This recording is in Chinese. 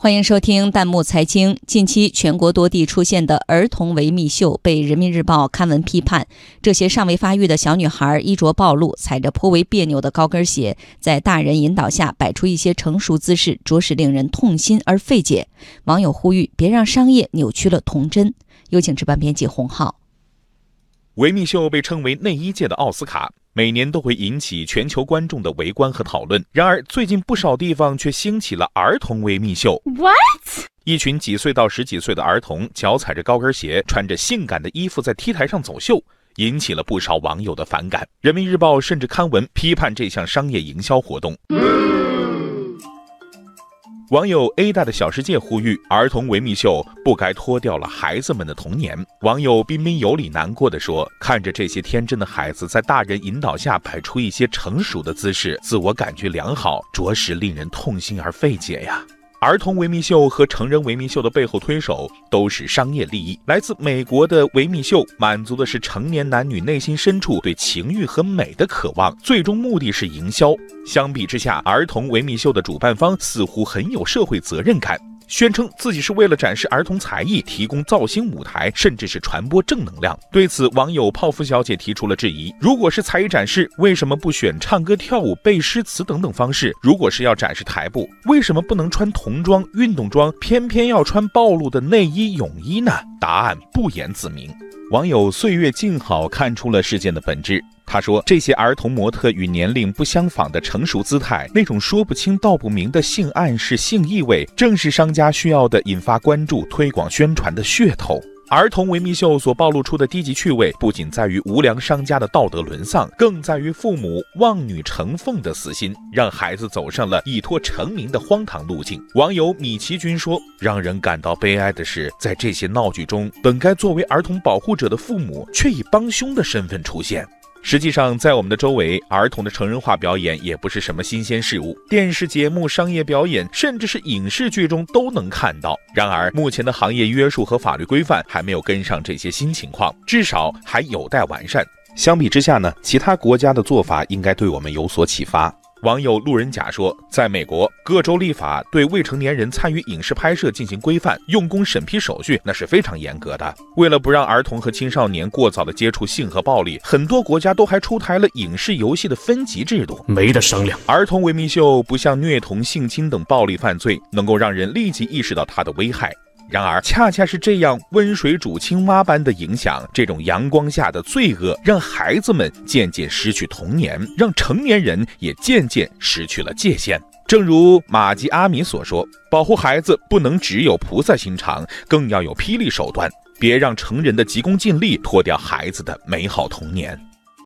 欢迎收听弹幕财经。近期全国多地出现的儿童维密秀被人民日报刊文批判。这些尚未发育的小女孩衣着暴露，踩着颇为别扭的高跟鞋，在大人引导下摆出一些成熟姿势，着实令人痛心而费解。网友呼吁别让商业扭曲了童真。有请值班编辑洪浩。维密秀被称为内衣界的奥斯卡。每年都会引起全球观众的围观和讨论。然而，最近不少地方却兴起了儿童维密秀。What？一群几岁到十几岁的儿童，脚踩着高跟鞋，穿着性感的衣服在 T 台上走秀，引起了不少网友的反感。人民日报甚至刊文批判这项商业营销活动。网友 A 大的小世界呼吁儿童维密秀不该脱掉了孩子们的童年。网友彬彬有礼难过的说：“看着这些天真的孩子在大人引导下摆出一些成熟的姿势，自我感觉良好，着实令人痛心而费解呀。”儿童维密秀和成人维密秀的背后推手都是商业利益。来自美国的维密秀满足的是成年男女内心深处对情欲和美的渴望，最终目的是营销。相比之下，儿童维密秀的主办方似乎很有社会责任感。宣称自己是为了展示儿童才艺，提供造星舞台，甚至是传播正能量。对此，网友泡芙小姐提出了质疑：如果是才艺展示，为什么不选唱歌、跳舞、背诗词等等方式？如果是要展示台步，为什么不能穿童装、运动装，偏偏要穿暴露的内衣、泳衣呢？答案不言自明。网友岁月静好看出了事件的本质。他说：“这些儿童模特与年龄不相仿的成熟姿态，那种说不清道不明的性暗示、性意味，正是商家需要的引发关注、推广宣传的噱头。儿童维密秀所暴露出的低级趣味，不仅在于无良商家的道德沦丧，更在于父母望女成凤的死心，让孩子走上了以托成名的荒唐路径。”网友米奇君说：“让人感到悲哀的是，在这些闹剧中，本该作为儿童保护者的父母，却以帮凶的身份出现。”实际上，在我们的周围，儿童的成人化表演也不是什么新鲜事物。电视节目、商业表演，甚至是影视剧中都能看到。然而，目前的行业约束和法律规范还没有跟上这些新情况，至少还有待完善。相比之下呢，其他国家的做法应该对我们有所启发。网友路人甲说，在美国，各州立法对未成年人参与影视拍摄进行规范，用工审批手续那是非常严格的。为了不让儿童和青少年过早的接触性和暴力，很多国家都还出台了影视游戏的分级制度，没得商量。儿童维密秀不像虐童、性侵等暴力犯罪，能够让人立即意识到它的危害。然而，恰恰是这样温水煮青蛙般的影响，这种阳光下的罪恶，让孩子们渐渐失去童年，让成年人也渐渐失去了界限。正如马吉阿米所说：“保护孩子不能只有菩萨心肠，更要有霹雳手段，别让成人的急功近利拖掉孩子的美好童年。”